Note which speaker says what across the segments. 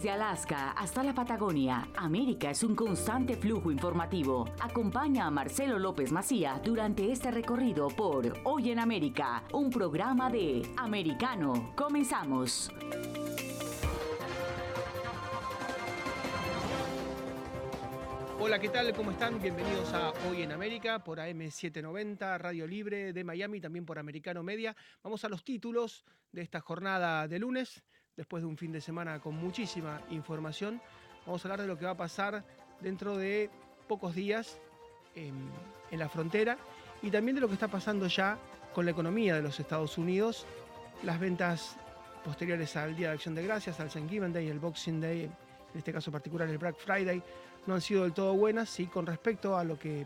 Speaker 1: Desde Alaska hasta la Patagonia, América es un constante flujo informativo. Acompaña a Marcelo López Macía durante este recorrido por Hoy en América, un programa de Americano. Comenzamos.
Speaker 2: Hola, ¿qué tal? ¿Cómo están? Bienvenidos a Hoy en América por AM790, Radio Libre de Miami, también por Americano Media. Vamos a los títulos de esta jornada de lunes, después de un fin de semana con muchísima información. Vamos a hablar de lo que va a pasar dentro de pocos días en, en la frontera y también de lo que está pasando ya con la economía de los Estados Unidos, las ventas posteriores al Día de Acción de Gracias, al Thanksgiving Day, el Boxing Day, en este caso particular el Black Friday, no han sido del todo buenas, sí, con respecto a lo que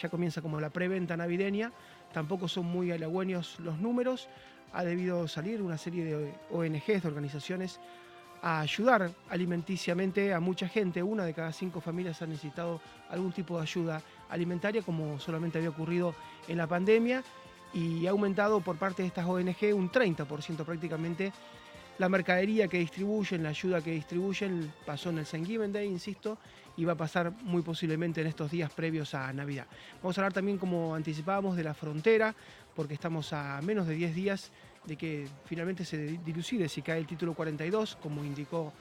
Speaker 2: ya comienza como la preventa navideña, tampoco son muy halagüeños los números, ha debido salir una serie de ONGs, de organizaciones, a ayudar alimenticiamente a mucha gente, una de cada cinco familias ha necesitado algún tipo de ayuda alimentaria, como solamente había ocurrido en la pandemia, y ha aumentado por parte de estas ONG un 30% prácticamente. La mercadería que distribuyen, la ayuda que distribuyen, pasó en el Thanksgiving Day, insisto, y va a pasar muy posiblemente en estos días previos a Navidad. Vamos a hablar también, como anticipábamos, de la frontera, porque estamos a menos de 10 días de que finalmente se dilucide si cae el título 42, como indicó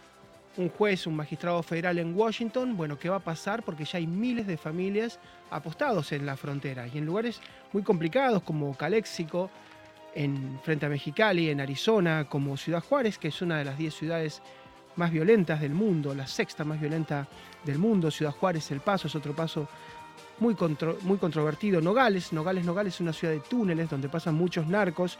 Speaker 2: un juez, un magistrado federal en Washington. Bueno, ¿qué va a pasar? Porque ya hay miles de familias apostados en la frontera y en lugares muy complicados como Caléxico, en, frente a Mexicali, en Arizona, como Ciudad Juárez, que es una de las 10 ciudades más violentas del mundo, la sexta más violenta del mundo. Ciudad Juárez, El Paso es otro paso muy, muy controvertido. Nogales, Nogales, Nogales es una ciudad de túneles donde pasan muchos narcos.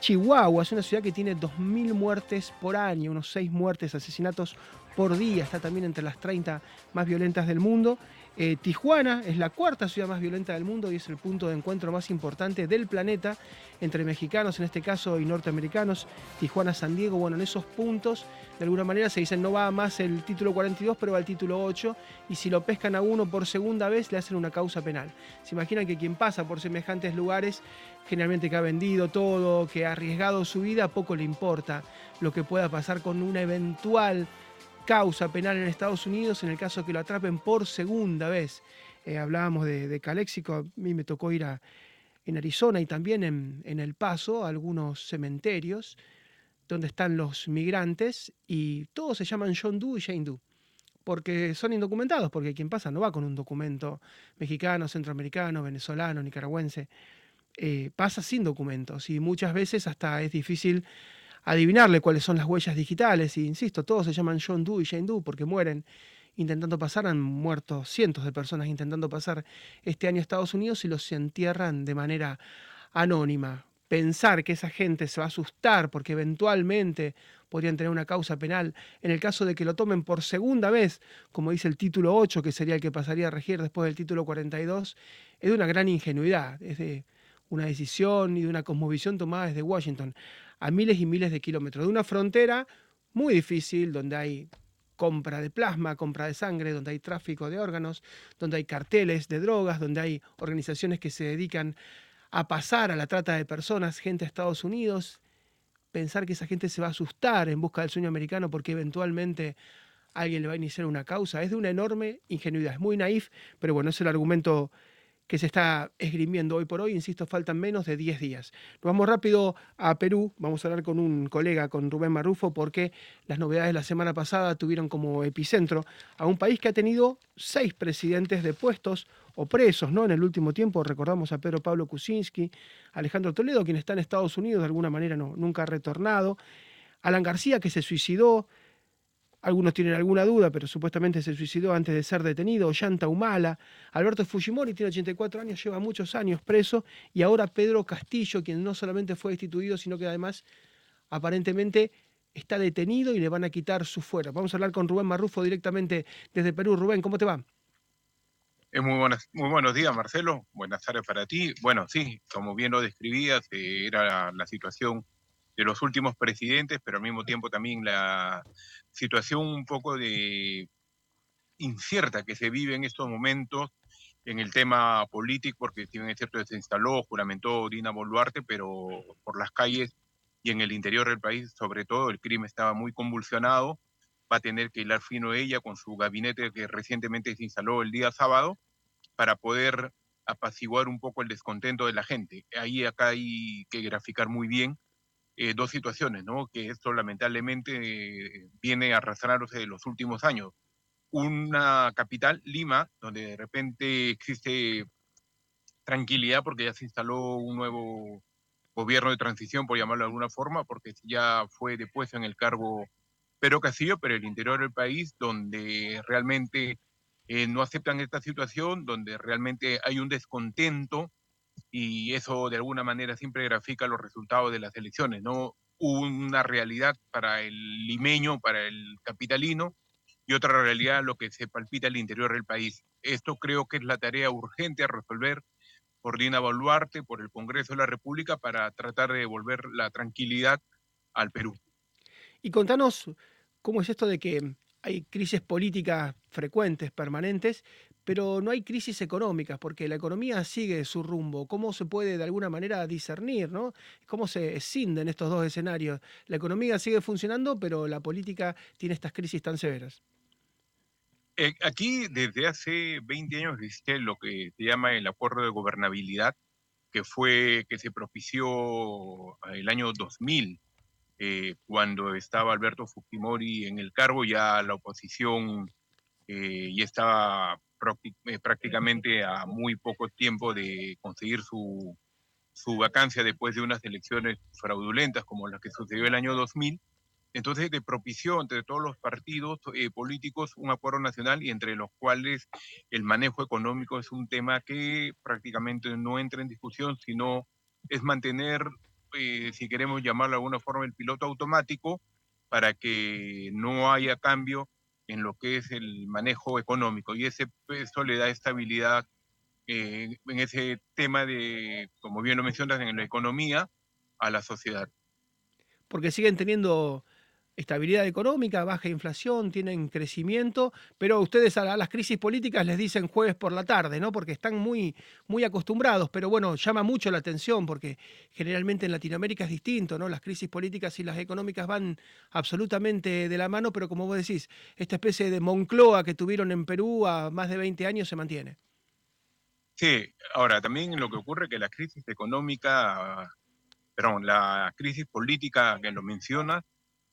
Speaker 2: Chihuahua es una ciudad que tiene 2.000 muertes por año, unos 6 muertes, asesinatos por día. Está también entre las 30 más violentas del mundo. Eh, Tijuana es la cuarta ciudad más violenta del mundo y es el punto de encuentro más importante del planeta entre mexicanos, en este caso, y norteamericanos. Tijuana, San Diego, bueno, en esos puntos, de alguna manera se dicen no va más el título 42, pero va el título 8, y si lo pescan a uno por segunda vez, le hacen una causa penal. Se imaginan que quien pasa por semejantes lugares, generalmente que ha vendido todo, que ha arriesgado su vida, poco le importa lo que pueda pasar con una eventual causa penal en Estados Unidos en el caso que lo atrapen por segunda vez. Eh, hablábamos de, de, Caléxico, a mí me tocó ir a, en Arizona y también en, en, El Paso, a algunos cementerios donde están los migrantes y todos se llaman John Doe y Jane Doe, porque son indocumentados, porque quien pasa no va con un documento mexicano, centroamericano, venezolano, nicaragüense, eh, pasa sin documentos y muchas veces hasta es difícil adivinarle cuáles son las huellas digitales. Y insisto, todos se llaman John Doe y Jane Doe porque mueren intentando pasar, han muerto cientos de personas intentando pasar este año a Estados Unidos y los entierran de manera anónima. Pensar que esa gente se va a asustar porque eventualmente podrían tener una causa penal en el caso de que lo tomen por segunda vez, como dice el título 8, que sería el que pasaría a regir después del título 42, es de una gran ingenuidad, es de una decisión y de una cosmovisión tomada desde Washington a miles y miles de kilómetros de una frontera muy difícil donde hay compra de plasma, compra de sangre, donde hay tráfico de órganos, donde hay carteles de drogas, donde hay organizaciones que se dedican a pasar a la trata de personas, gente a Estados Unidos, pensar que esa gente se va a asustar en busca del sueño americano porque eventualmente alguien le va a iniciar una causa, es de una enorme ingenuidad, es muy naif, pero bueno, es el argumento que se está esgrimiendo hoy por hoy. Insisto, faltan menos de 10 días. Nos vamos rápido a Perú. Vamos a hablar con un colega, con Rubén Marrufo, porque las novedades de la semana pasada tuvieron como epicentro a un país que ha tenido seis presidentes de puestos o presos, ¿no? En el último tiempo recordamos a Pedro Pablo Kuczynski, Alejandro Toledo, quien está en Estados Unidos, de alguna manera no, nunca ha retornado, Alan García, que se suicidó, algunos tienen alguna duda, pero supuestamente se suicidó antes de ser detenido. Ollanta Humala, Alberto Fujimori tiene 84 años, lleva muchos años preso. Y ahora Pedro Castillo, quien no solamente fue destituido, sino que además aparentemente está detenido y le van a quitar su fuero. Vamos a hablar con Rubén Marrufo directamente desde Perú. Rubén, ¿cómo te va?
Speaker 3: Muy, muy buenos días, Marcelo. Buenas tardes para ti. Bueno, sí, como bien lo describías, eh, era la, situación de los últimos presidentes, pero al mismo tiempo también la situación un poco de incierta que se vive en estos momentos en el tema político, porque si bien es cierto, se instaló, juramentó Dina Boluarte, pero por las calles y en el interior del país, sobre todo, el crimen estaba muy convulsionado. Va a tener que hilar fino ella con su gabinete que recientemente se instaló el día sábado para poder apaciguar un poco el descontento de la gente. Ahí acá hay que graficar muy bien eh, dos situaciones, ¿no? Que esto lamentablemente eh, viene arrastrándose de los últimos años una capital, Lima, donde de repente existe tranquilidad porque ya se instaló un nuevo gobierno de transición, por llamarlo de alguna forma, porque ya fue depuesto en el cargo Pedro Castillo, pero el interior del país, donde realmente eh, no aceptan esta situación, donde realmente hay un descontento y eso de alguna manera siempre grafica los resultados de las elecciones, ¿no? Una realidad para el limeño, para el capitalino, y otra realidad lo que se palpita al interior del país. Esto creo que es la tarea urgente a resolver por Dina Boluarte, por el Congreso de la República, para tratar de devolver la tranquilidad al Perú.
Speaker 2: Y contanos cómo es esto de que hay crisis políticas frecuentes, permanentes, pero no hay crisis económicas, porque la economía sigue su rumbo. ¿Cómo se puede de alguna manera discernir, ¿no? ¿Cómo se escinden estos dos escenarios? La economía sigue funcionando, pero la política tiene estas crisis tan severas.
Speaker 3: Eh, aquí desde hace 20 años existe lo que se llama el acuerdo de gobernabilidad, que fue que se propició el año 2000, eh, cuando estaba Alberto Fujimori en el cargo, ya la oposición eh, ya estaba prácticamente a muy poco tiempo de conseguir su, su vacancia después de unas elecciones fraudulentas como las que sucedió el año 2000 entonces, de propició entre todos los partidos eh, políticos un acuerdo nacional y entre los cuales el manejo económico es un tema que prácticamente no entra en discusión, sino es mantener, eh, si queremos llamarlo de alguna forma, el piloto automático para que no haya cambio en lo que es el manejo económico. Y ese, eso le da estabilidad eh, en ese tema de, como bien lo mencionas, en la economía a la sociedad.
Speaker 2: Porque siguen teniendo estabilidad económica, baja inflación, tienen crecimiento, pero ustedes a las crisis políticas les dicen jueves por la tarde, ¿no? Porque están muy, muy acostumbrados, pero bueno, llama mucho la atención porque generalmente en Latinoamérica es distinto, ¿no? Las crisis políticas y las económicas van absolutamente de la mano, pero como vos decís, esta especie de Moncloa que tuvieron en Perú a más de 20 años se mantiene.
Speaker 3: Sí, ahora también lo que ocurre es que la crisis económica, perdón, la crisis política que lo menciona,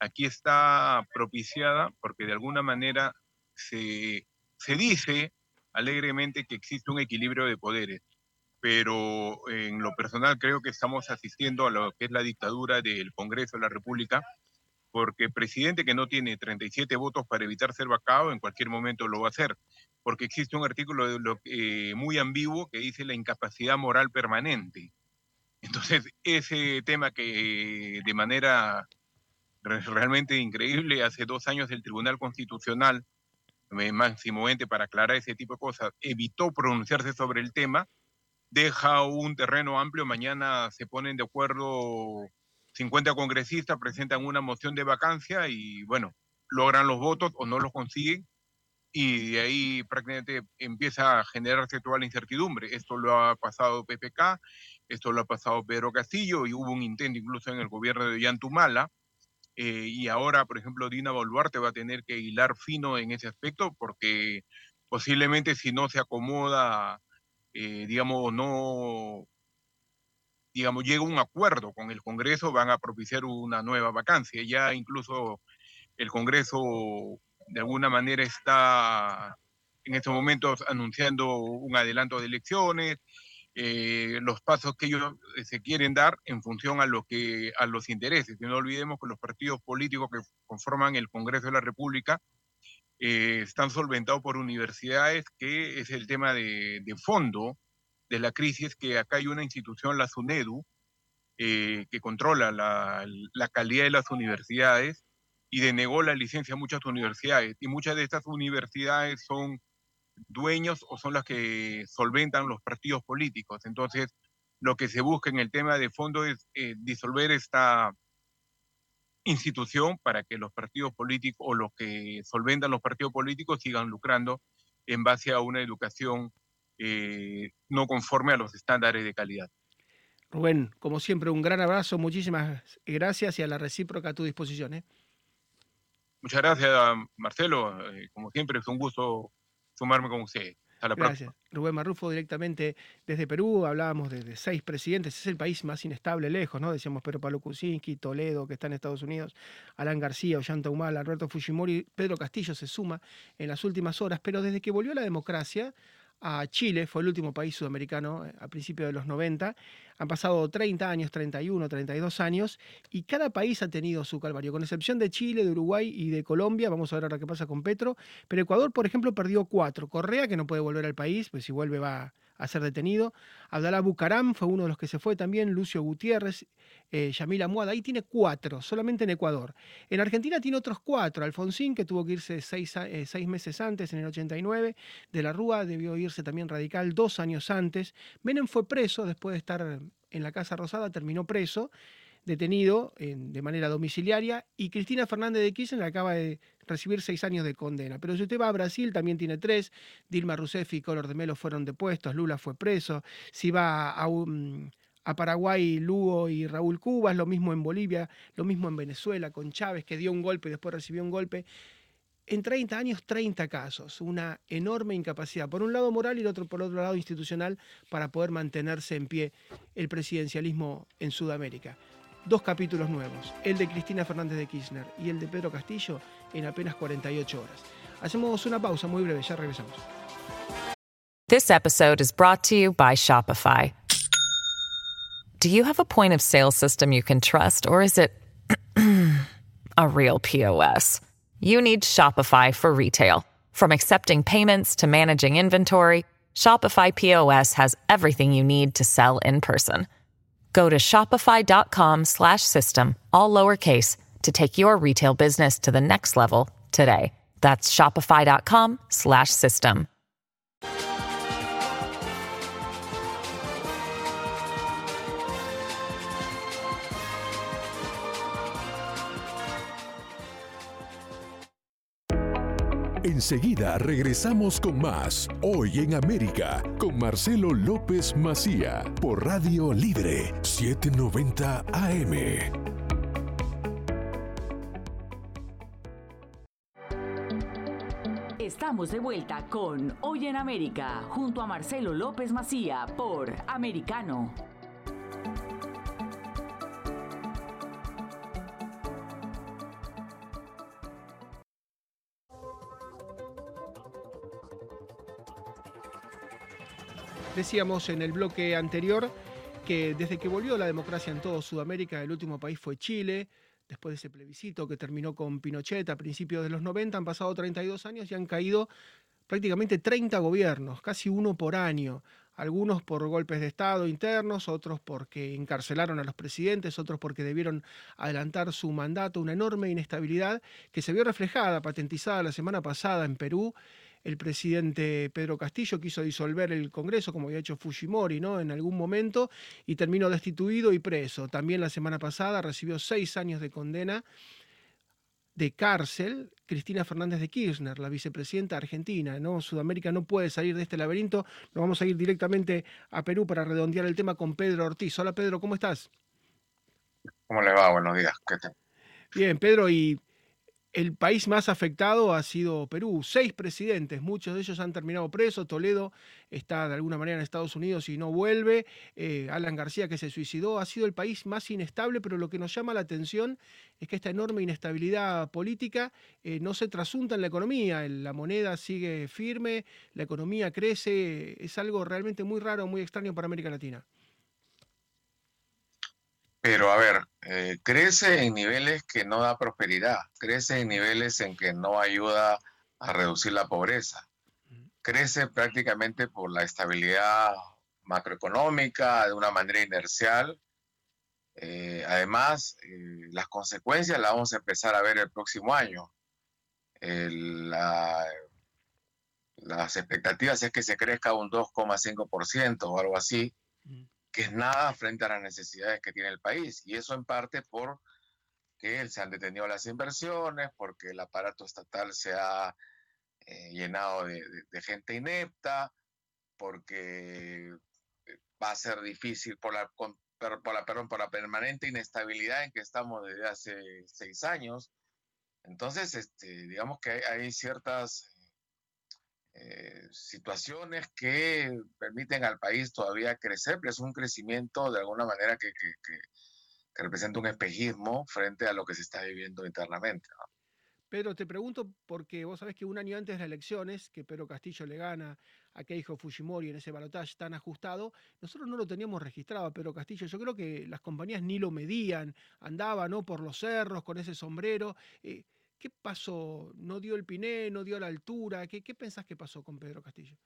Speaker 3: aquí está propiciada porque de alguna manera se, dice alegremente que existe un equilibrio de poderes, pero en lo personal creo que estamos asistiendo a lo que es la dictadura del Congreso de la República, porque presidente que no tiene 37 votos para evitar ser vacado en cualquier momento lo va a hacer, porque existe un artículo eh, muy ambiguo que dice la incapacidad moral permanente. Entonces, ese tema que de manera realmente increíble. Hace dos años el Tribunal Constitucional, eh, máximo ente para aclarar ese tipo de cosas, evitó pronunciarse sobre el tema, deja un terreno amplio, mañana se ponen de acuerdo 50 congresistas, presentan una moción de vacancia y bueno, logran los votos o no los consiguen y de ahí prácticamente empieza a generarse toda la incertidumbre. Esto lo ha pasado PPK, esto lo ha pasado Pedro Castillo y hubo un intento incluso en el gobierno de Yantumala eh, y ahora, por ejemplo, Dina Boluarte va a tener que hilar fino en ese aspecto porque posiblemente si no se acomoda, eh, digamos, no, digamos, llega un acuerdo con el Congreso, van a propiciar una nueva vacancia. Ya incluso el Congreso de alguna manera está en estos momentos anunciando un adelanto de elecciones, eh, los pasos que ellos eh, se quieren dar en función a lo que a los intereses. Y no olvidemos que los partidos políticos que conforman el Congreso de la República eh, están solventados por universidades, que es el tema de, fondo de la crisis, que acá hay una institución, la SUNEDU, que controla la, la calidad de las universidades y denegó la licencia a muchas universidades. Y muchas de estas universidades son dueños o son las que solventan los partidos políticos. Entonces, lo que se busca en el tema de fondo es eh, disolver esta institución para que los partidos políticos o los que solventan los partidos políticos sigan lucrando en base a una educación eh, no conforme a los estándares de calidad.
Speaker 2: Rubén, como siempre, un gran abrazo, muchísimas gracias y a la recíproca a tu disposición. ¿eh?
Speaker 3: Muchas gracias, Marcelo. como siempre, es un gusto sumarme con usted.
Speaker 2: Gracias. Rubén Marrufo, directamente desde Perú, hablábamos de, seis presidentes, es el país más inestable lejos, ¿no? Decíamos Pedro Pablo Kuczynski, Toledo, que está en Estados Unidos, Alan García, Ollanta Humala, Alberto Fujimori, Pedro Castillo se suma en las últimas horas, pero desde que volvió la democracia, a Chile, fue el último país sudamericano eh, a principios de los 90. Han pasado 30 años, 31, 32 años, y cada país ha tenido su calvario, con excepción de Chile, de Uruguay y de Colombia. Vamos a ver ahora qué pasa con Petro. Pero Ecuador, por ejemplo, perdió cuatro. Correa, que no puede volver al país, pues si vuelve va a ser detenido. Abdalá Bucaram fue uno de los que se fue también, Lucio Gutiérrez, eh, Yamila Muada, ahí tiene cuatro, solamente en Ecuador. En Argentina tiene otros cuatro, Alfonsín, que tuvo que irse seis, eh, seis meses antes, en el 89, de la Rúa debió irse también radical dos años antes. Menem fue preso después de estar en la Casa Rosada, terminó preso detenido de manera domiciliaria y Cristina Fernández de Kirchner acaba de recibir seis años de condena. Pero si usted va a Brasil, también tiene tres. Dilma Rousseff y Color de Melo fueron depuestos, Lula fue preso. Si va a, Paraguay, Lugo y Raúl Cubas, lo mismo en Bolivia, lo mismo en Venezuela con Chávez, que dio un golpe y después recibió un golpe. En 30 años, 30 casos, una enorme incapacidad, por un lado moral y otro, por otro lado institucional, para poder mantenerse en pie el presidencialismo en Sudamérica dos capítulos nuevos, el de Cristina Fernández de Kirchner y el de Pedro Castillo, en apenas 48 horas. Hacemos una pausa muy breve, ya regresamos.
Speaker 4: This episode is brought to you by Shopify. Do you have a point of sale system you can trust, or is it a real POS? You need Shopify for retail. From accepting payments to managing inventory, Shopify POS has everything you need to sell in person. Go to shopify.com slash system, all lowercase, to take your retail business to the next level today. That's shopify.com slash system.
Speaker 5: Enseguida regresamos con más Hoy en América con Marcelo López Macía por Radio Libre 790 AM.
Speaker 1: Estamos de vuelta con Hoy en América junto a Marcelo López Macía por Americano.
Speaker 2: Decíamos en el bloque anterior que desde que volvió la democracia en toda Sudamérica, el último país fue Chile. Después de ese plebiscito que terminó con Pinochet a principios de los 90, han pasado 32 años y han caído prácticamente 30 gobiernos, casi uno por año. Algunos por golpes de Estado internos, otros porque encarcelaron a los presidentes, otros porque debieron adelantar su mandato. Una enorme inestabilidad que se vio reflejada, patentizada la semana pasada en Perú el presidente Pedro Castillo quiso disolver el Congreso, como había hecho Fujimori, ¿no? En algún momento, y terminó destituido y preso. También la semana pasada recibió seis años de condena de cárcel Cristina Fernández de Kirchner, la vicepresidenta argentina. ¿no? Sudamérica no puede salir de este laberinto. Nos vamos a ir directamente a Perú para redondear el tema con Pedro Ortiz. Hola Pedro, ¿cómo estás?
Speaker 6: ¿Cómo le va? Buenos días.
Speaker 2: Bien, Pedro, y el país más afectado ha sido Perú. Seis presidentes, muchos de ellos han terminado presos. Toledo está de alguna manera en Estados Unidos y no vuelve. Eh, Alan García, que se suicidó, ha sido el país más inestable, pero lo que nos llama la atención es que esta enorme inestabilidad política eh, no se trasunta en la economía. La moneda sigue firme, la economía crece. Es algo realmente muy raro, muy extraño para América Latina.
Speaker 6: Pero a ver, eh, crece en niveles que no da prosperidad, crece en niveles en que no ayuda a reducir la pobreza, crece prácticamente por la estabilidad macroeconómica de una manera inercial. Eh, además, eh, las consecuencias las vamos a empezar a ver el próximo año. las expectativas es que se crezca un 2,5% o algo así, que es nada frente a las necesidades que tiene el país. Y eso en parte por que se han detenido las inversiones, porque el aparato estatal se ha eh, llenado de, gente inepta, porque va a ser difícil por la, por la, perdón, por la permanente inestabilidad en que estamos desde hace seis años. Entonces, este, digamos que hay, ciertas eh, situaciones que permiten al país todavía crecer, pero es un crecimiento de alguna manera que, representa un espejismo frente a lo que se está viviendo internamente.
Speaker 2: Pedro, te pregunto porque vos sabés que un año antes de las elecciones, que Pedro Castillo le gana a Keijo Fujimori en ese balotaje tan ajustado, nosotros no lo teníamos registrado a Pedro Castillo. Yo creo que las compañías ni lo medían, andaba ¿no? por los cerros con ese sombrero. Eh, ¿Qué pasó? ¿No dio el piné? ¿No dio la altura? ¿Qué, qué pensás que pasó con Pedro Castillo?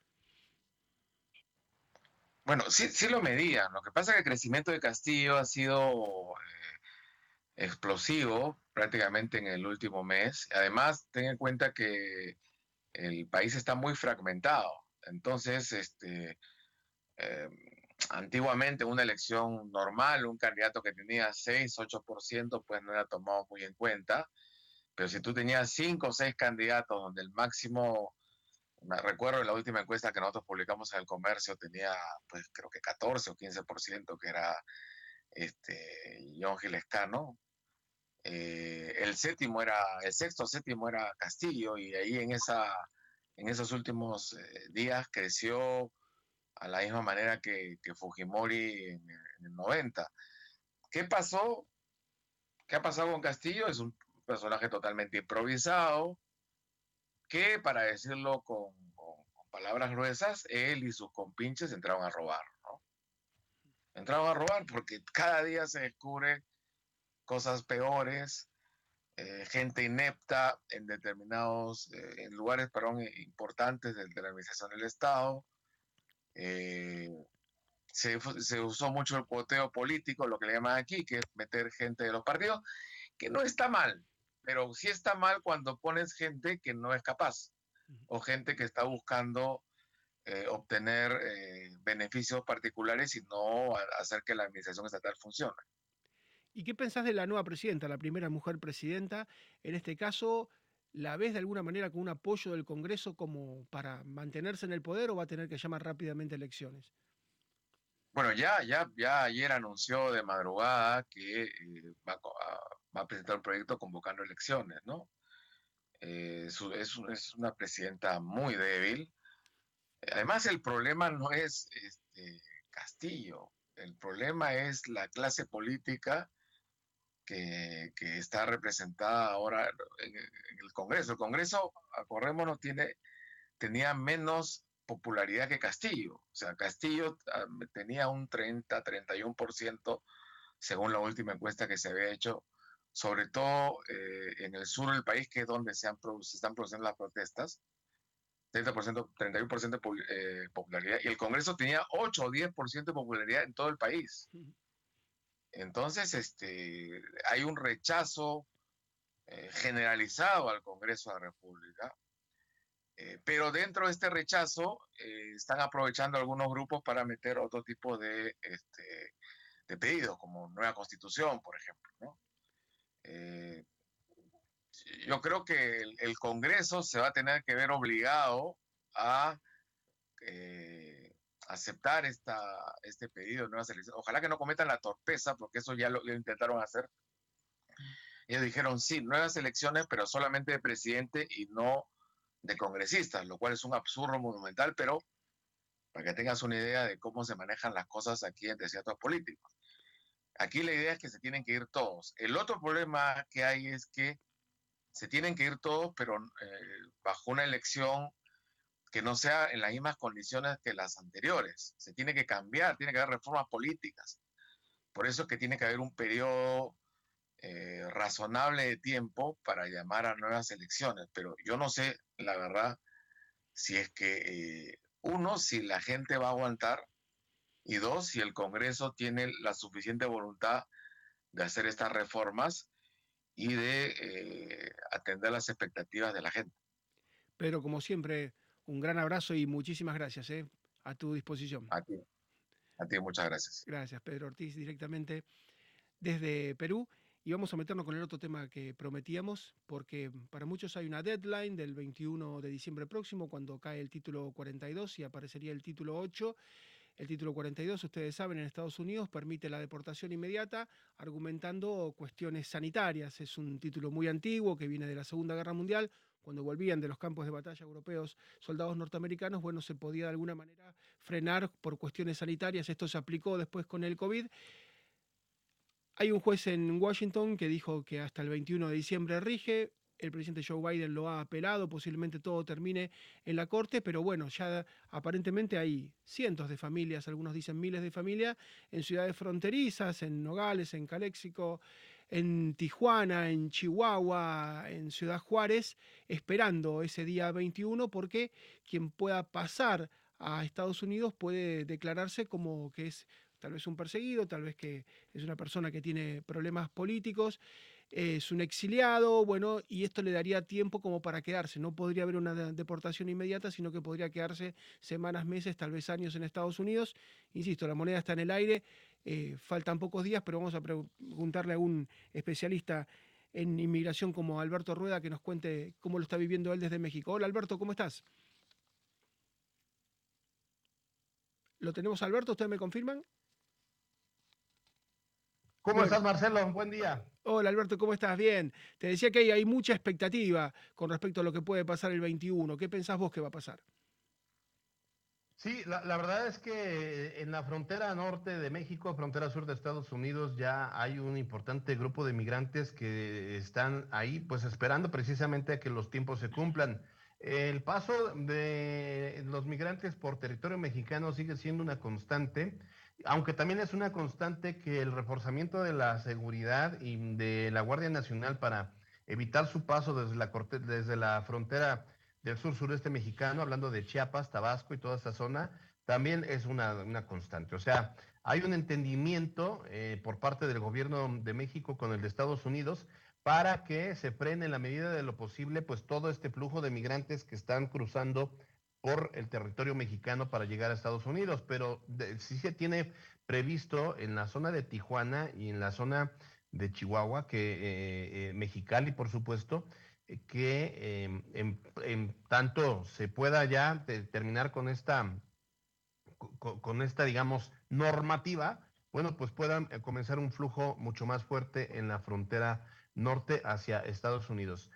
Speaker 6: Bueno, sí, sí lo medían. Lo que pasa es que el crecimiento de Castillo ha sido eh, explosivo prácticamente en el último mes. Además, ten en cuenta que el país está muy fragmentado. Entonces, este, eh, antiguamente una elección normal, un candidato que tenía 6, 8%, pues no era tomado muy en cuenta. Pero si tú tenías 5 o 6 candidatos donde el máximo, me recuerdo en la última encuesta que nosotros publicamos en el comercio, tenía pues creo que 14 o 15%, que era este, John Gilescano, eh, el séptimo era, el sexto séptimo era Castillo y ahí en, esa, en esos últimos eh, días creció a la misma manera que, Fujimori en, el 90. ¿Qué pasó? ¿Qué ha pasado con Castillo? Es un personaje totalmente improvisado que, para decirlo con, palabras gruesas, él y sus compinches entraron a robar, ¿no? Entraron a robar porque cada día se descubre cosas peores, eh, gente inepta en determinados eh, lugares perdón, importantes de, la administración del Estado. Eh, se, se, usó mucho el cuoteo político, lo que le llaman aquí, que es meter gente de los partidos, que no está mal, pero sí está mal cuando pones gente que no es capaz o gente que está buscando obtener beneficios particulares y no hacer que la administración estatal funcione.
Speaker 2: ¿Y qué pensás de la nueva presidenta, la primera mujer presidenta? En este caso, ¿la ves de alguna manera con un apoyo del Congreso como para mantenerse en el poder o va a tener que llamar rápidamente elecciones?
Speaker 6: Bueno, ya, ya, ya ayer anunció de madrugada que eh, va, a, presentar un proyecto convocando elecciones, ¿no? Eh, es, una presidenta muy débil. Además, el problema no es este, Castillo, el problema es la clase política que, está representada ahora en, el Congreso. El Congreso, acordémonos, tiene, tenía menos popularidad que Castillo. O sea, Castillo ah, tenía un 30, 31% según la última encuesta que se había hecho, sobre todo eh, en el sur del país, que es donde se, han, se están produciendo las protestas. 30%, 31% de eh, popularidad. Y el Congreso tenía 8 o 10% de popularidad en todo el país. Entonces, este, hay un rechazo eh, generalizado al Congreso de la República, eh, pero dentro de este rechazo están aprovechando algunos grupos para meter otro tipo de, este, de pedidos, como nueva constitución, por ejemplo. Yo creo que el, Congreso se va a tener que ver obligado a aceptar esta, este pedido de nuevas elecciones. Ojalá que no cometan la torpeza, porque eso ya lo, intentaron hacer. Ellos dijeron, sí, nuevas elecciones, pero solamente de presidente y no de congresistas, lo cual es un absurdo monumental, pero para que tengas una idea de cómo se manejan las cosas aquí entre ciertos políticos. Aquí la idea es que se tienen que ir todos. El otro problema que hay es que se tienen que ir todos, pero eh, bajo una elección que no sea en las mismas condiciones que las anteriores. Se tiene que cambiar, tiene que haber reformas políticas. Por eso es que tiene que haber un periodo eh, razonable de tiempo para llamar a nuevas elecciones. Pero yo no sé, la verdad, si es que, eh, uno, si la gente va a aguantar, y dos, si el Congreso tiene la suficiente voluntad de hacer estas reformas y de eh, atender las expectativas de la gente.
Speaker 2: Pedro, como siempre, un gran abrazo y muchísimas gracias. ¿eh? A tu disposición.
Speaker 6: A ti. A ti, muchas gracias.
Speaker 2: Gracias, Pedro Ortiz, directamente desde Perú. Y vamos a meternos con el otro tema que prometíamos, porque para muchos hay una deadline del 21 de diciembre próximo, cuando cae el título 42 y aparecería el título 8. El título 42, ustedes saben, en Estados Unidos permite la deportación inmediata, argumentando cuestiones sanitarias. Es un título muy antiguo que viene de la Segunda Guerra Mundial, cuando volvían de los campos de batalla europeos soldados norteamericanos, bueno, se podía de alguna manera frenar por cuestiones sanitarias. Esto se aplicó después con el COVID hay un juez en Washington que dijo que hasta el 21 de diciembre rige. El presidente Joe Biden lo ha apelado, posiblemente todo termine en la corte, pero bueno, ya aparentemente hay cientos de familias, algunos dicen miles de familias, en ciudades fronterizas, en Nogales, en Caléxico, en Tijuana, en Chihuahua, en Ciudad Juárez, esperando ese día 21, porque quien pueda pasar a Estados Unidos puede declararse como que es tal vez un perseguido, tal vez que es una persona que tiene problemas políticos, es un exiliado, bueno, y esto le daría tiempo como para quedarse. No podría haber una deportación inmediata, sino que podría quedarse semanas, meses, tal vez años en Estados Unidos. Insisto, la moneda está en el aire, eh, faltan pocos días, pero vamos a preguntarle a un especialista en inmigración como Alberto Rueda que nos cuente cómo lo está viviendo él desde México. Hola Alberto, ¿cómo estás? ¿Lo tenemos Alberto? ¿Ustedes me confirman?
Speaker 7: ¿Cómo estás, Marcelo? Buen día.
Speaker 2: Hola, Alberto, ¿cómo estás? Bien. Te decía que hay, mucha expectativa con respecto a lo que puede pasar el 21. ¿Qué pensás vos que va a pasar?
Speaker 7: Sí, la, verdad es que en la frontera norte de México, frontera sur de Estados Unidos, ya hay un importante grupo de migrantes que están ahí, pues esperando precisamente a que los tiempos se cumplan. El paso de los migrantes por territorio mexicano sigue siendo una constante aunque también es una constante que el reforzamiento de la seguridad y de la Guardia Nacional para evitar su paso desde la, desde la frontera del sur-sureste mexicano, hablando de Chiapas, Tabasco y toda esa zona, también es una, constante. O sea, hay un entendimiento eh, por parte del gobierno de México con el de Estados Unidos para que se frene en la medida de lo posible pues todo este flujo de migrantes que están cruzando por el territorio mexicano para llegar a Estados Unidos, pero sí se tiene previsto en la zona de Tijuana y en la zona de Chihuahua, que eh, eh, Mexicali, por supuesto, eh, que em, en, tanto se pueda ya terminar con esta, con, esta, digamos, normativa, bueno, pues puedan comenzar un flujo mucho más fuerte en la frontera norte hacia Estados Unidos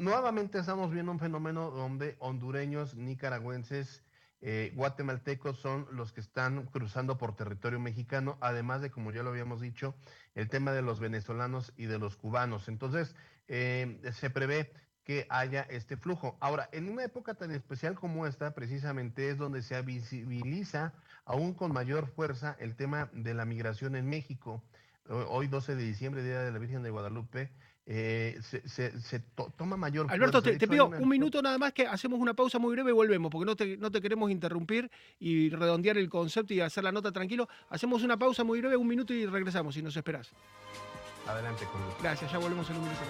Speaker 7: nuevamente estamos viendo un fenómeno donde hondureños, nicaragüenses, eh, guatemaltecos son los que están cruzando por territorio mexicano, además de, como ya lo habíamos dicho, el tema de los venezolanos y de los cubanos. Entonces, eh, se prevé que haya este flujo. Ahora, en una época tan especial como esta, precisamente es donde se visibiliza aún con mayor fuerza el tema de la migración en México. Hoy, 12 de diciembre, Día de la Virgen de Guadalupe, eh, se, toma mayor
Speaker 2: Alberto, te, pido un minuto nada más que hacemos una pausa muy breve y volvemos, porque no te, no te queremos interrumpir y redondear el concepto y hacer la nota tranquilo. Hacemos una pausa muy breve, un minuto y regresamos, si nos esperás.
Speaker 7: Adelante, con
Speaker 2: Gracias, ya volvemos en un minuto.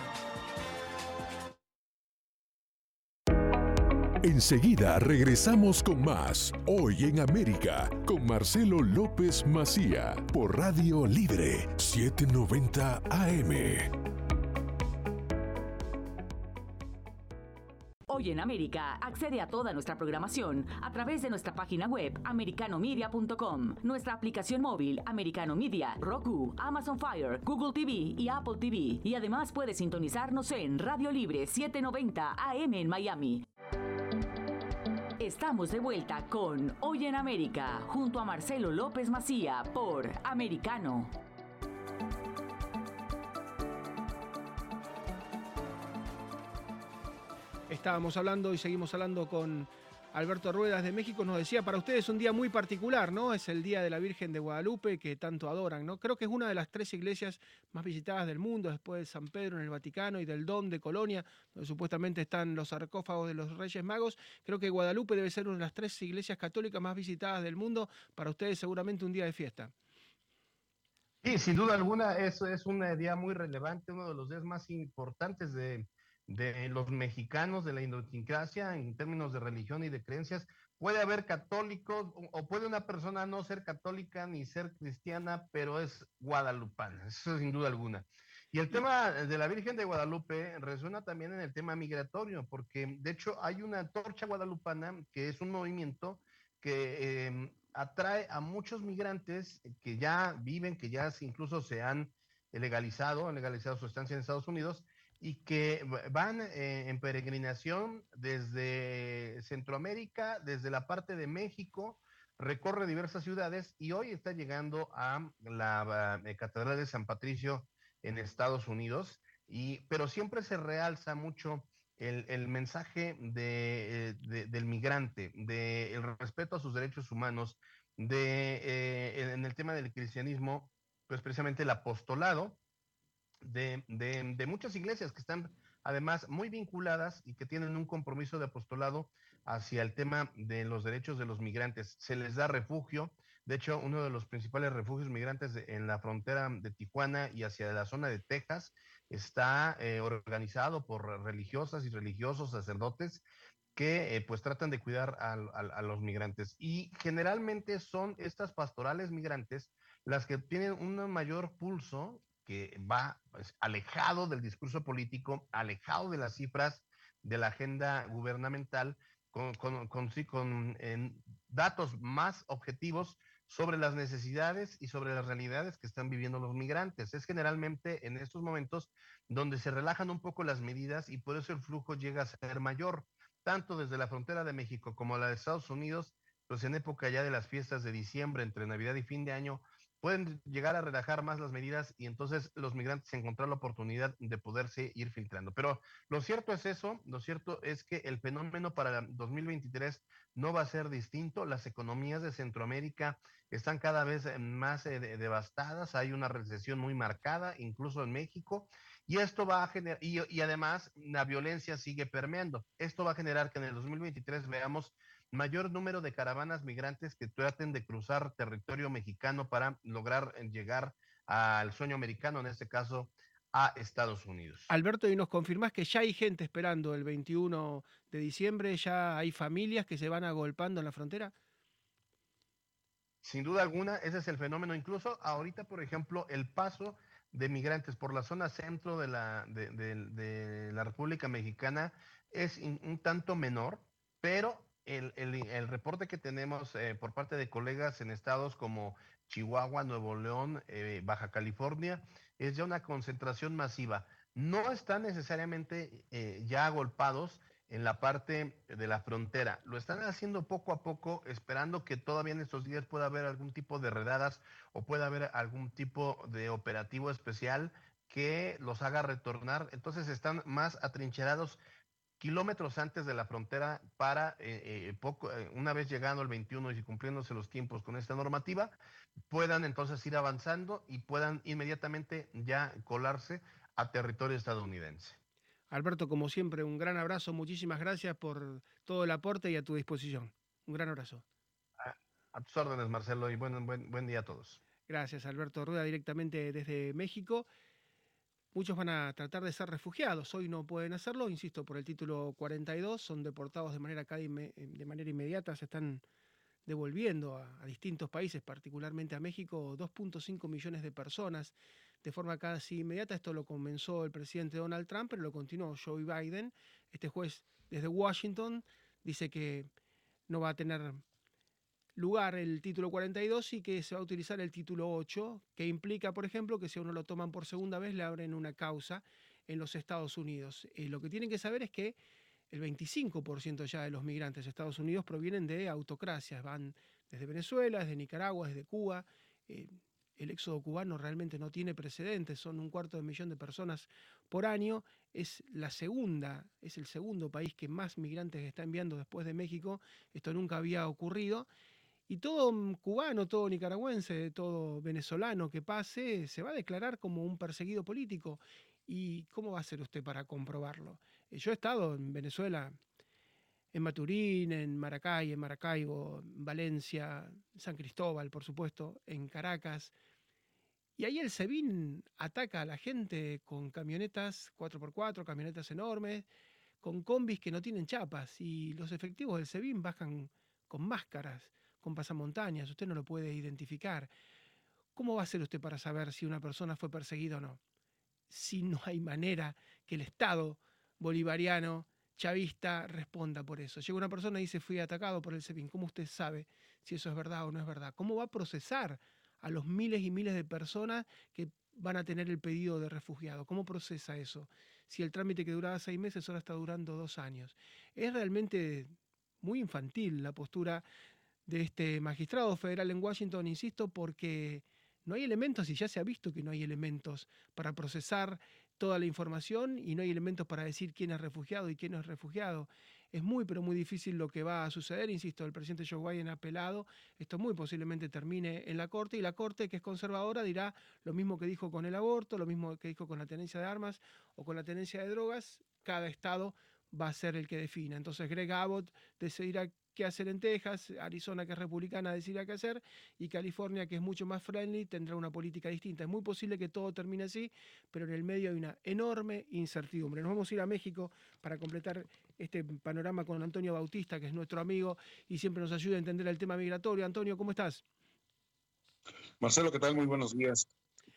Speaker 5: Enseguida regresamos con más Hoy en América con Marcelo López Macía por Radio Libre 790 AM.
Speaker 1: Hoy en América accede a toda nuestra programación a través de nuestra página web americanomedia.com, nuestra aplicación móvil Americano Media, Roku, Amazon Fire, Google TV y Apple TV. Y además puede sintonizarnos en Radio Libre 790 AM en Miami. Estamos de vuelta con Hoy en América junto a Marcelo López Macía por Americano.
Speaker 2: Estábamos hablando y seguimos hablando con Alberto Ruedas de México. Nos decía, para ustedes es un día muy particular, ¿no? Es el Día de la Virgen de Guadalupe que tanto adoran, ¿no? Creo que es una de las tres iglesias más visitadas del mundo, después de San Pedro en el Vaticano y del Dom de Colonia, donde supuestamente están los sarcófagos de los Reyes Magos. Creo que Guadalupe debe ser una de las tres iglesias católicas más visitadas del mundo. Para ustedes seguramente un día de fiesta.
Speaker 7: Sí, sin duda alguna, eso es un día muy relevante, uno de los días más importantes de, de los mexicanos, de la idiosincrasia en términos de religión y de creencias. Puede haber católicos o puede una persona no ser católica ni ser cristiana, pero es guadalupana, eso sin duda alguna. Y el tema de la Virgen de Guadalupe resuena también en el tema migratorio, porque de hecho hay una torcha guadalupana que es un movimiento que em, atrae a muchos migrantes que ya viven, que ya incluso se han legalizado, han legalizado su estancia en Estados Unidos y que van eh, en peregrinación desde Centroamérica, desde la parte de México, recorre diversas ciudades y hoy está llegando a la eh, Catedral de San Patricio en Estados Unidos, y, pero siempre se realza mucho el, mensaje de, eh, del migrante, del respeto a sus derechos humanos, de, en el tema del cristianismo, pues precisamente el apostolado, de, muchas iglesias que están además muy vinculadas y que tienen un compromiso de apostolado hacia el tema de los derechos de los migrantes. Se les da refugio. De hecho, uno de los principales refugios migrantes en la frontera de Tijuana y hacia la zona de Texas está eh, organizado por religiosas y religiosos, sacerdotes, que eh, pues tratan de cuidar a, los migrantes. Y generalmente son estas pastorales migrantes las que tienen un mayor pulso que va pues, alejado del discurso político, alejado de las cifras de la agenda gubernamental, con, con, con, datos más objetivos sobre las necesidades y sobre las realidades que están viviendo los migrantes. Es generalmente en estos momentos donde se relajan un poco las medidas y por eso el flujo llega a ser mayor, tanto desde la frontera de México como la de Estados Unidos, pues en época ya de las fiestas de diciembre, entre Navidad y fin de año, pueden llegar a relajar más las medidas y entonces los migrantes encontrar la oportunidad de poderse ir filtrando. Pero lo cierto es eso, lo cierto es que el fenómeno para 2023 no va a ser distinto. Las economías de Centroamérica están cada vez más eh, devastadas, hay una recesión muy marcada, incluso en México, y esto va a generar, y, y además la violencia sigue permeando. Esto va a generar que en el 2023 veamos mayor número de caravanas migrantes que traten de cruzar territorio mexicano para lograr eh, llegar al sueño americano, en este caso a Estados Unidos.
Speaker 2: Alberto, y nos confirmás que ya hay gente esperando el 21 de diciembre, ya hay familias que se van agolpando en la frontera.
Speaker 7: Sin duda alguna, ese es el fenómeno. Incluso ahorita, por ejemplo, el paso de migrantes por la zona centro de la, de, la República Mexicana es un tanto menor, pero el, reporte que tenemos eh, por parte de colegas en estados como Chihuahua, Nuevo León, eh, Baja California, es ya una concentración masiva. No están necesariamente eh, ya agolpados en la parte de la frontera. Lo están haciendo poco a poco, esperando que todavía en estos días pueda haber algún tipo de redadas o pueda haber algún tipo de operativo especial que los haga retornar. Entonces están más atrincherados kilómetros antes de la frontera para, eh, eh, poco, eh, una vez llegando el 21 y cumpliéndose los tiempos con esta normativa, puedan entonces ir avanzando y puedan inmediatamente ya colarse a territorio estadounidense.
Speaker 2: Alberto, como siempre, un gran abrazo, muchísimas gracias por todo el aporte y a tu disposición. Un gran abrazo.
Speaker 7: A, tus órdenes, Marcelo, y buen, buen, buen día a todos.
Speaker 2: Gracias, Alberto Rueda, directamente desde México. Muchos van a tratar de ser refugiados, hoy no pueden hacerlo, insisto, por el título 42, son deportados de manera, eh, de manera inmediata, se están devolviendo a, distintos países, particularmente a México, 2.5 millones de personas de forma casi inmediata. Esto lo comenzó el presidente Donald Trump, pero lo continuó Joe Biden. Este juez desde Washington dice que no va a tener lugar el título 42 y que se va a utilizar el título 8, que implica, por ejemplo, que si a uno lo toman por segunda vez le abren una causa en los Estados Unidos. Eh, lo que tienen que saber es que el 25% ya de los migrantes de Estados Unidos provienen de autocracias, van desde Venezuela, desde Nicaragua, desde Cuba. Eh, el éxodo cubano realmente no tiene precedentes, son un cuarto de millón de personas por año, es la segunda, es el segundo país que más migrantes está enviando después de México, esto nunca había ocurrido y todo cubano, todo nicaragüense, todo venezolano que pase se va a declarar como un perseguido político. ¿Y cómo va a hacer usted para comprobarlo? Eh, yo he estado en Venezuela, en Maturín, en Maracay, en Maracaibo, en Valencia, San Cristóbal, por supuesto, en Caracas. Y ahí el SEBIN ataca a la gente con camionetas 4x4, camionetas enormes, con combis que no tienen chapas y los efectivos del SEBIN bajan con máscaras, con pasamontañas, usted no lo puede identificar. ¿Cómo va a ser usted para saber si una persona fue perseguida o no? Si no hay manera que el Estado bolivariano chavista responda por eso. Llega una persona y dice fui atacado por el SEBIN. ¿Cómo usted sabe si eso es verdad o no es verdad? ¿Cómo va a procesar a los miles y miles de personas que van a tener el pedido de refugiado. ¿Cómo procesa eso? Si el trámite que duraba seis meses ahora está durando dos años. Es realmente muy infantil la postura de este magistrado federal en Washington, insisto, porque no hay elementos y ya se ha visto que no hay elementos para procesar toda la información y no hay elementos para decir quién es refugiado y quién no es refugiado. Es muy, pero muy difícil lo que va a suceder. Insisto, el presidente Joe Biden ha apelado. Esto muy posiblemente termine en la Corte y la Corte, que es conservadora, dirá lo mismo que dijo con el aborto, lo mismo que dijo con la tenencia de armas o con la tenencia de drogas. Cada estado va a ser el que defina. Entonces Greg Abbott decidirá qué hacer en Texas, Arizona, que es republicana, decidirá qué hacer, y California, que es mucho más friendly, tendrá una política distinta. Es muy posible que todo termine así, pero en el medio hay una enorme incertidumbre. Nos vamos a ir a México para completar este panorama con Antonio Bautista, que es nuestro amigo y siempre nos ayuda a entender el tema migratorio. Antonio, ¿cómo estás?
Speaker 8: Marcelo, ¿qué tal? Muy buenos días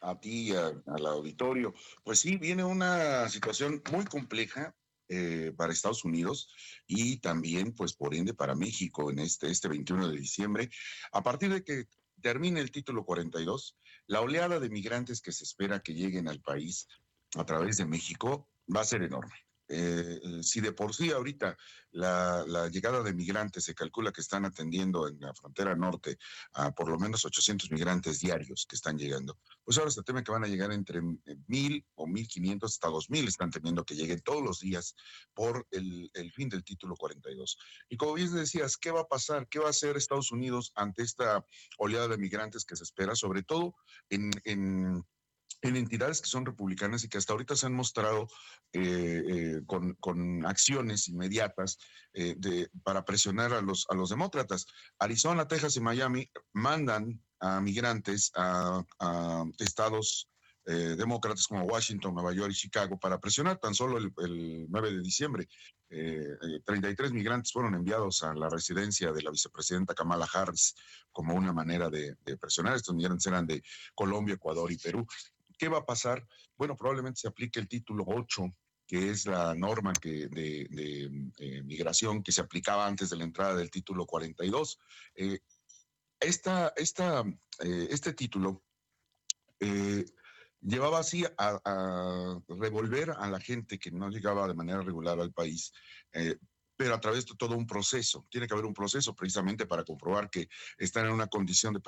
Speaker 8: a ti y al auditorio. Pues sí, viene una situación muy compleja eh, para Estados Unidos y también, pues por ende, para México en este, este 21 de diciembre. A partir de que termine el título 42, la oleada de migrantes que se espera que lleguen al país a través de México va a ser enorme. Eh, eh, si de por sí ahorita la, llegada de migrantes se calcula que están atendiendo en la frontera norte a por lo menos 800 migrantes diarios que están llegando, pues ahora se teme que van a llegar entre 1.000 eh, o 1.500 hasta 2.000 están temiendo que lleguen todos los días por el, fin del título 42. Y como bien decías, ¿qué va a pasar? ¿Qué va a hacer Estados Unidos ante esta oleada de migrantes que se espera, sobre todo en, en en entidades que son republicanas y que hasta ahorita se han mostrado eh, eh, con, acciones inmediatas eh, para presionar a los, a los demócratas. Arizona, Texas y Miami mandan a migrantes a, estados demócratas como Washington, Nueva York y Chicago para presionar tan solo el, 9 de diciembre. 33 migrantes fueron enviados a la residencia de la vicepresidenta Kamala Harris como una manera de, de presionar. Estos migrantes eran de Colombia, Ecuador y Perú. ¿Qué va a pasar? Bueno, probablemente se aplique el título 8 que es la norma de, eh, migración que se aplicaba antes de la entrada del título 42. Eh, esta, esta, eh, este título llevaba así a, revolver a la gente que no llegaba de manera regular al país pero a través de todo un proceso. Tiene que haber un proceso precisamente para comprobar que están en una condición de,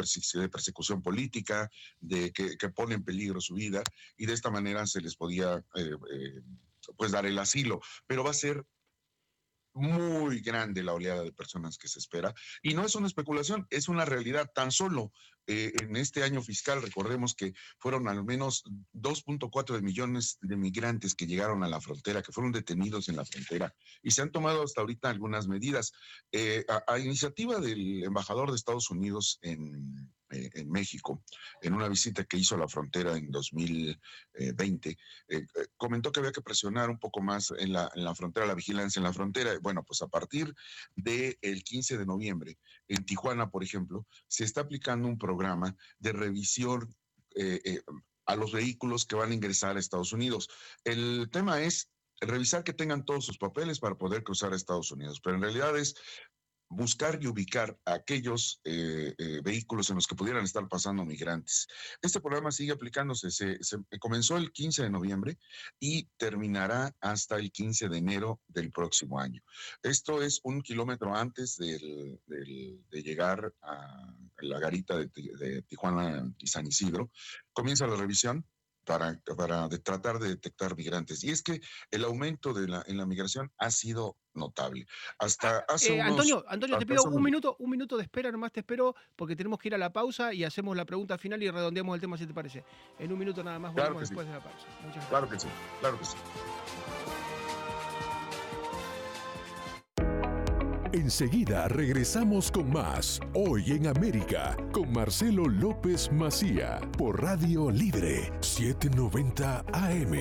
Speaker 8: persecución política, de que, que, pone en peligro su vida, y de esta manera se les podía eh, eh, pues dar el asilo. Pero va a ser muy grande la oleada de personas que se espera. Y no es una especulación, es una realidad. Tan solo eh, en este año fiscal, recordemos que fueron al menos 2.4 millones de migrantes que llegaron a la frontera, que fueron detenidos en la frontera. Y se han tomado hasta ahorita algunas medidas. Eh, a iniciativa del embajador de Estados Unidos en, eh, en México, en una visita que hizo a la frontera en 2020, eh, eh, comentó que había que presionar un poco más en la, en la frontera, la vigilancia en la frontera. Bueno, pues a partir del 15 de noviembre, en Tijuana, por ejemplo, se está aplicando un programa de revisión a los vehículos que van a ingresar a Estados Unidos. El tema es revisar que tengan todos sus papeles para poder cruzar a Estados Unidos, pero en realidad es buscar y ubicar aquellos eh, eh, vehículos en los que pudieran estar pasando migrantes. Este programa sigue aplicándose, se, comenzó el 15 de noviembre y terminará hasta el 15 de enero del próximo año. Esto es un kilómetro antes de llegar a la garita de, de Tijuana y San Isidro. Comienza la revisión, para, para tratar de detectar migrantes. Y es que el aumento de la, en la migración ha sido notable. Hasta ah, hace
Speaker 2: eh, Antonio, Antonio, te pido un minuto, un minuto de espera, nomás te espero, porque tenemos que ir a la pausa y hacemos la pregunta final y redondeamos el tema si te parece. En un minuto nada más volvemos después de la pausa.
Speaker 8: Claro que sí, claro que sí.
Speaker 5: Enseguida regresamos con más Hoy en América con Marcelo López Macía por Radio Libre 790 AM.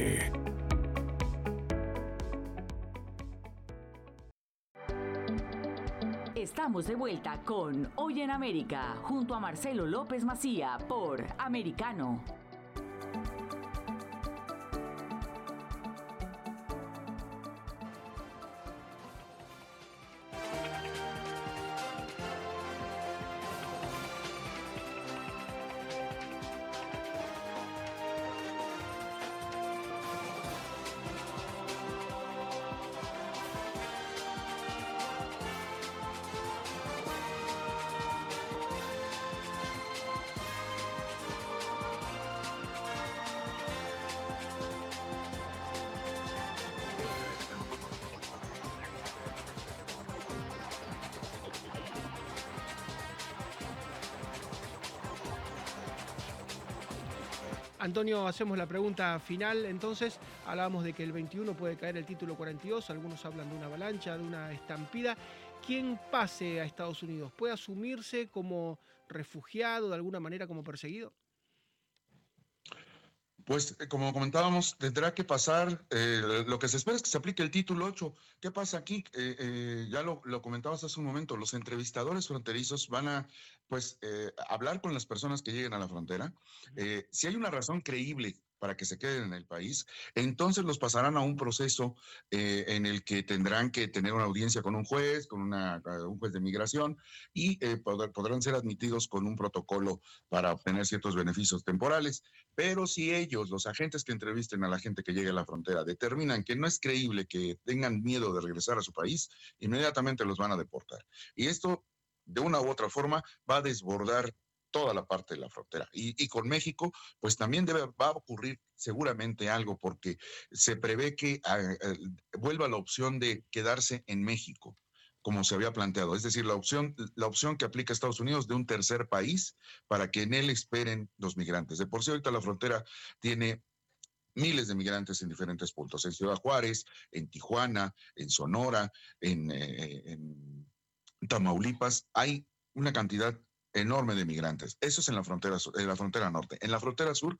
Speaker 1: Estamos de vuelta con Hoy en América, junto a Marcelo López Macía por Americano.
Speaker 2: Antonio, hacemos la pregunta final. Entonces, hablábamos de que el 21 puede caer el título 42, algunos hablan de una avalancha, de una estampida. ¿Quién pase a Estados Unidos puede asumirse como refugiado, de alguna manera como perseguido?
Speaker 8: Pues eh, como comentábamos, tendrá que pasar, eh, lo que se espera es que se aplique el título 8. ¿Qué pasa aquí? Eh, ya lo, lo, comentabas hace un momento, los entrevistadores fronterizos van a pues hablar con las personas que lleguen a la frontera. si hay una razón creíble para que se queden en el país, entonces los pasarán a un proceso eh, en el que tendrán que tener una audiencia con un juez, con una, un juez de migración y eh, podrán ser admitidos con un protocolo para obtener ciertos beneficios temporales. Pero si ellos, los agentes que entrevisten a la gente que llegue a la frontera, determinan que no es creíble que tengan miedo de regresar a su país, inmediatamente los van a deportar. Y esto de una u otra forma va a desbordar toda la parte de la frontera. Y, con México, pues también va a ocurrir seguramente algo, porque se prevé que ah, vuelva la opción de quedarse en México como se había planteado, es decir, la opción, la opción que aplica Estados Unidos de un tercer país para que en él esperen los migrantes. De por sí, ahorita la frontera tiene miles de migrantes en diferentes puntos, en Ciudad Juárez, en Tijuana, en Sonora, en, eh, en Tamaulipas, hay una cantidad enorme de migrantes. Eso es en la frontera, en la frontera norte. En la frontera sur,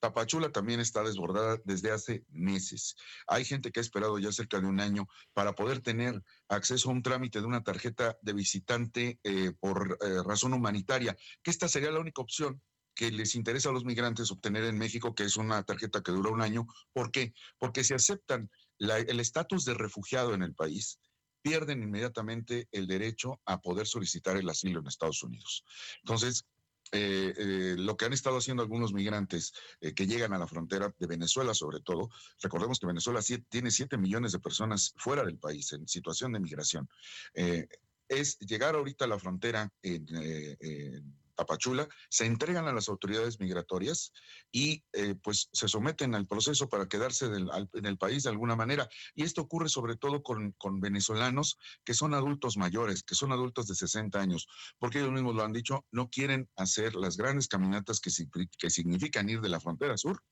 Speaker 8: Tapachula también está desbordada desde hace meses. Hay gente que ha esperado ya cerca de un año para poder tener acceso a un trámite de una tarjeta de visitante eh, por eh, razón humanitaria, que esta sería la única opción que les interesa a los migrantes obtener en México, que es una tarjeta que dura un año. ¿Por qué? Porque si aceptan el estatus de refugiado en el país, pierden inmediatamente el derecho a poder solicitar el asilo en Estados Unidos. Entonces, eh, eh, lo que han estado haciendo algunos migrantes eh, que llegan a la frontera de Venezuela, sobre todo, recordemos que Venezuela tiene 7 millones de personas fuera del país en situación de migración, es llegar ahorita a la frontera Tapachula, se entregan a las autoridades migratorias y eh, pues se someten al proceso para quedarse en el país de alguna manera. Y esto ocurre sobre todo con, con, venezolanos que son adultos mayores, que son adultos de 60 años, porque ellos mismos lo han dicho, no quieren hacer las grandes caminatas que, que significan ir de la frontera sur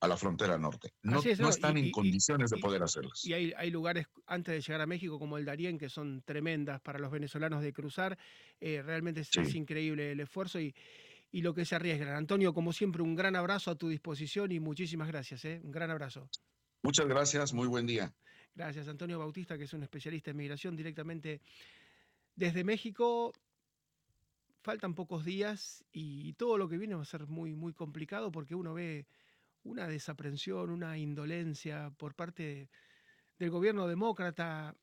Speaker 8: a la frontera norte. No, están en condiciones de poder hacerlas.
Speaker 2: Y hay, lugares antes de llegar a México como el Darién que son tremendas para los venezolanos de cruzar. Eh, realmente es, increíble el esfuerzo y, y, lo que se arriesgan. Antonio, como siempre, un gran abrazo a tu disposición y muchísimas gracias. ¿eh? Un gran abrazo.
Speaker 8: Muchas gracias, muy buen día.
Speaker 2: Gracias, Antonio Bautista, que es un especialista en migración directamente desde México. Faltan pocos días y todo lo que viene va a ser muy, muy complicado porque uno ve una desaprensión, una indolencia por parte del gobierno demócrata.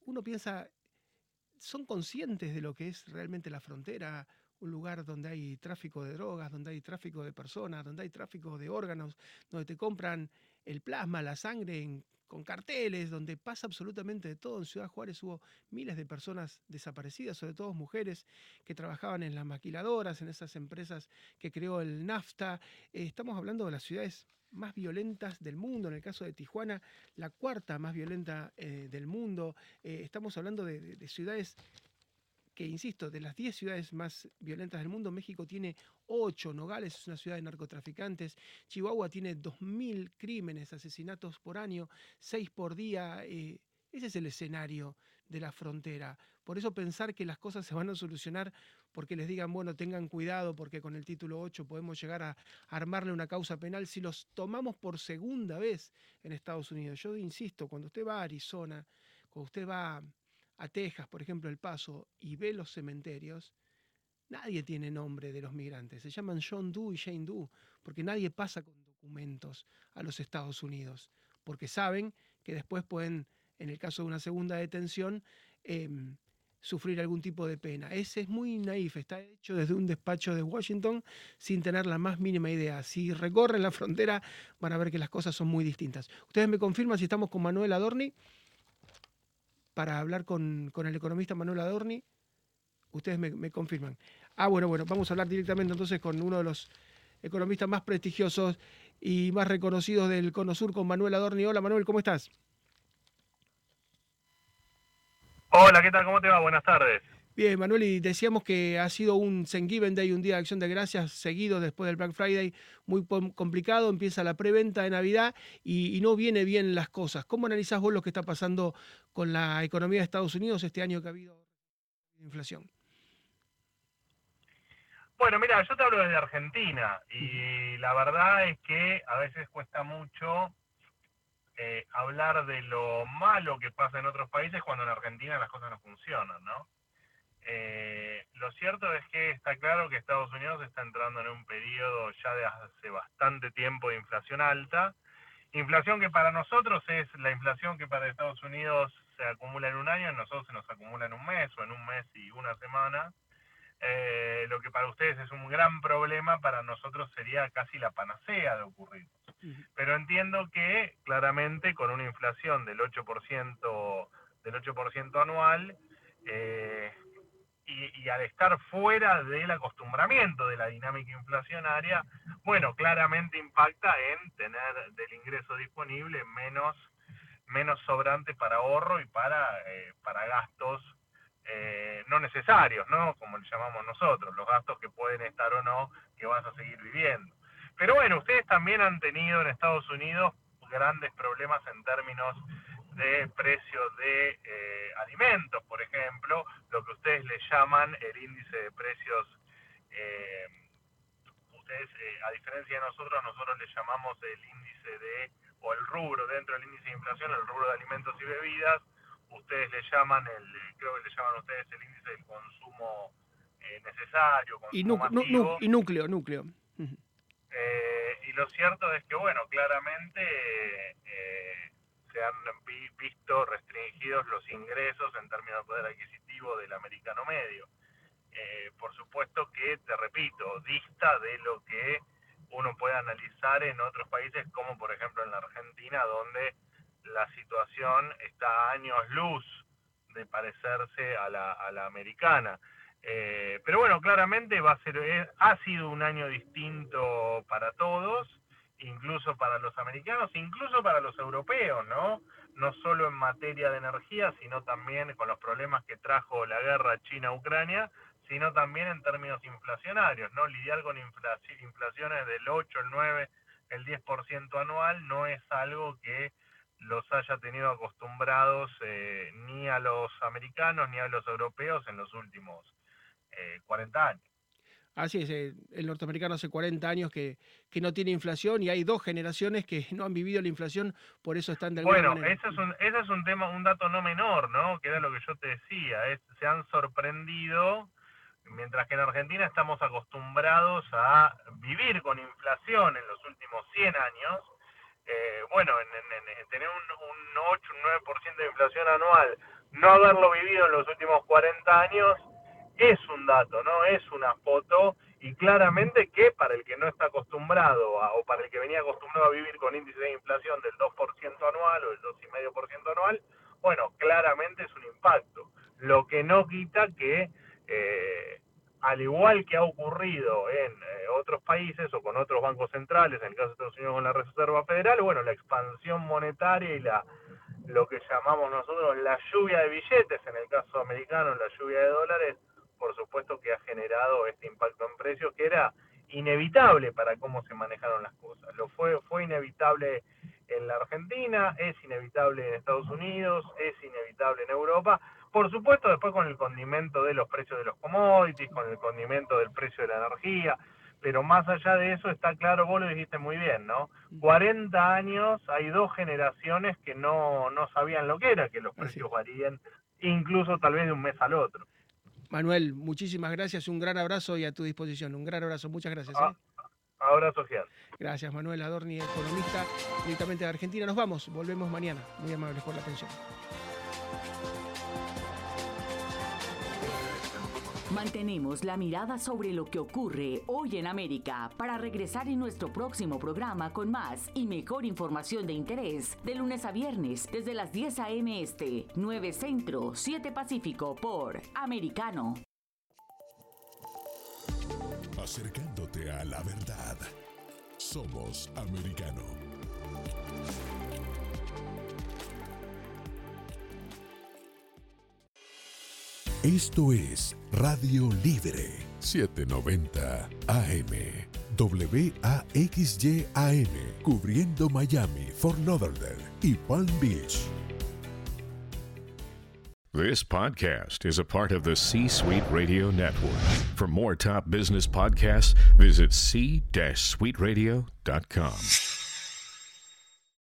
Speaker 2: Uno piensa, son conscientes de lo que es realmente la frontera, un lugar donde hay tráfico de drogas, donde hay tráfico de personas, donde hay tráfico de órganos, donde te compran el plasma, la sangre en con carteles, donde pasa absolutamente de todo. En Ciudad Juárez hubo miles de personas desaparecidas, sobre todo mujeres que trabajaban en las maquiladoras, en esas empresas que creó el NAFTA. Eh, estamos hablando de las ciudades más violentas del mundo, en el caso de Tijuana, la cuarta más violenta eh, del mundo. Eh, estamos hablando de ciudades que, insisto, de las 10 ciudades más violentas del mundo, México tiene 8, Nogales es una ciudad de narcotraficantes, Chihuahua tiene 2.000 crímenes, asesinatos por año, 6 por día. Eh, Ese es el escenario de la frontera. Por eso pensar que las cosas se van a solucionar porque les digan, bueno, tengan cuidado porque con el título 8 podemos llegar a armarle una causa penal si los tomamos por segunda vez en Estados Unidos. Yo insisto, cuando usted va a Arizona, cuando usted va a Texas, por ejemplo, El Paso, y ve los cementerios, nadie tiene nombre de los migrantes. Se llaman John Doe y Jane Doe, porque nadie pasa con documentos a los Estados Unidos, porque saben que después pueden, en el caso de una segunda detención, em, sufrir algún tipo de pena. Ese es muy naif, está hecho desde un despacho de Washington sin tener la más mínima idea. Si recorren la frontera van a ver que las cosas son muy distintas. Ustedes me confirman si estamos con Manuel Adorni para hablar con, el economista Manuel Adorni. Ustedes me, confirman. Ah, bueno, bueno, vamos a hablar directamente entonces con uno de los economistas más prestigiosos y más reconocidos del Cono Sur, con Manuel Adorni. Hola Manuel, ¿cómo estás?
Speaker 9: Hola, ¿qué tal? ¿Cómo te va? Buenas tardes.
Speaker 2: Bien, Manuel, y decíamos que ha sido un Thanksgiving Day, un día de acción de gracias seguido después del Black Friday, muy complicado, empieza la preventa de Navidad y, no viene bien las cosas. ¿Cómo analizás vos lo que está pasando con la economía de Estados Unidos este año que ha habido inflación?
Speaker 9: Bueno, mira, yo te hablo desde Argentina y la verdad es que a veces cuesta mucho eh, hablar de lo malo que pasa en otros países cuando en Argentina las cosas no funcionan, ¿no? Eh, lo cierto es que está claro que Estados Unidos está entrando en un periodo ya de hace bastante tiempo de inflación alta. Inflación que para nosotros es la inflación que para Estados Unidos se acumula en un año, en nosotros se nos acumula en un mes o en un mes y una semana. Eh, lo que para ustedes es un gran problema, para nosotros sería casi la panacea de ocurrir. Pero entiendo que claramente con una inflación del 8%, del 8% anual, eh, y, al estar fuera del acostumbramiento de la dinámica inflacionaria, bueno, claramente impacta en tener del ingreso disponible menos, menos sobrante para ahorro y para, eh, para gastos eh, no necesarios, ¿no? Como le llamamos nosotros, los gastos que pueden estar o no, que vas a seguir viviendo. Pero bueno, ustedes también han tenido en Estados Unidos grandes problemas en términos de precios de eh, alimentos, por ejemplo, lo que ustedes le llaman el índice de precios, eh, ustedes, eh, a diferencia de nosotros, nosotros le llamamos el índice de, o el rubro dentro del índice de inflación, el rubro de alimentos y bebidas, ustedes le llaman, el, creo que le llaman ustedes el índice del consumo necesario, consumo
Speaker 2: y, y núcleo, núcleo.
Speaker 9: y lo cierto es que, bueno, claramente se han visto restringidos los ingresos en términos de poder adquisitivo del americano medio. Eh, por supuesto que, te repito, dista de lo que uno puede analizar en otros países, como por ejemplo en la Argentina, donde la situación está a años luz de parecerse a la, a la americana. Eh, pero bueno, claramente va a ser, eh, ha sido un año distinto para todos incluso para los americanos, incluso para los europeos, ¿no? No solo en materia de energía, sino también con los problemas que trajo la guerra China-Ucrania, sino también en términos inflacionarios, ¿no? Lidiar con inflaciones del 8, el 9, el 10% anual no es algo que los haya tenido acostumbrados eh, ni a los americanos ni a los europeos en los últimos 40 eh, años.
Speaker 2: Así es, eh, el norteamericano hace 40 años que, que, no tiene inflación y hay dos generaciones que no han vivido la inflación, por eso están de alguna
Speaker 9: bueno, manera. Bueno, ese es, un, ese es un tema, un dato no menor, ¿no? Que era lo que yo te decía, se han sorprendido, mientras que en Argentina estamos acostumbrados a vivir con inflación en los últimos 100 años, eh, bueno, en, tener un, un 8, un 9% de inflación anual, no haberlo vivido en los últimos 40 años, es un dato, ¿no? Es una foto y claramente que para el que no está acostumbrado o para el que venía acostumbrado a vivir con índice de inflación del 2% anual o del 2,5% anual, bueno, claramente es un impacto. Lo que no quita que, eh, al igual que ha ocurrido en eh, otros países o con otros bancos centrales, en el caso de Estados Unidos con la Reserva Federal, bueno, la expansión monetaria y la lo que llamamos nosotros la lluvia de billetes, en el caso americano la lluvia de dólares, por supuesto que ha generado este impacto en precios que era inevitable para cómo se manejaron las cosas. Lo fue, fue inevitable en la Argentina, es inevitable en Estados Unidos, es inevitable en Europa. Por supuesto, después con el condimento de los precios de los commodities, con el condimento del precio de la energía, pero más allá de eso está claro, vos lo dijiste muy bien, ¿no? 40 años, hay dos generaciones que no, no sabían lo que era, que los precios varían, incluso tal vez de un mes al otro.
Speaker 2: Manuel, muchísimas gracias, un gran abrazo y a tu disposición, un gran abrazo, muchas gracias.
Speaker 9: Ah,
Speaker 2: ¿eh?
Speaker 9: abrazo social.
Speaker 2: Gracias Manuel Adorni, economista directamente de Argentina. Nos vamos, volvemos mañana. Muy amables por la atención.
Speaker 1: Mantenemos la mirada sobre lo que ocurre hoy en América para regresar en nuestro próximo programa con más y mejor información de interés de lunes a viernes desde las 10 a.m. Este, 9 Centro, 7 Pacífico por Americano.
Speaker 5: Acercándote a la verdad. Somos Americano. Esto es Radio Libre 790 AM. WAXYAM, cubriendo Miami, Fort Lauderdale y Palm Beach.
Speaker 10: This podcast is a part of the C Suite Radio Network. For more top business podcasts, visit c-suiteradio.com.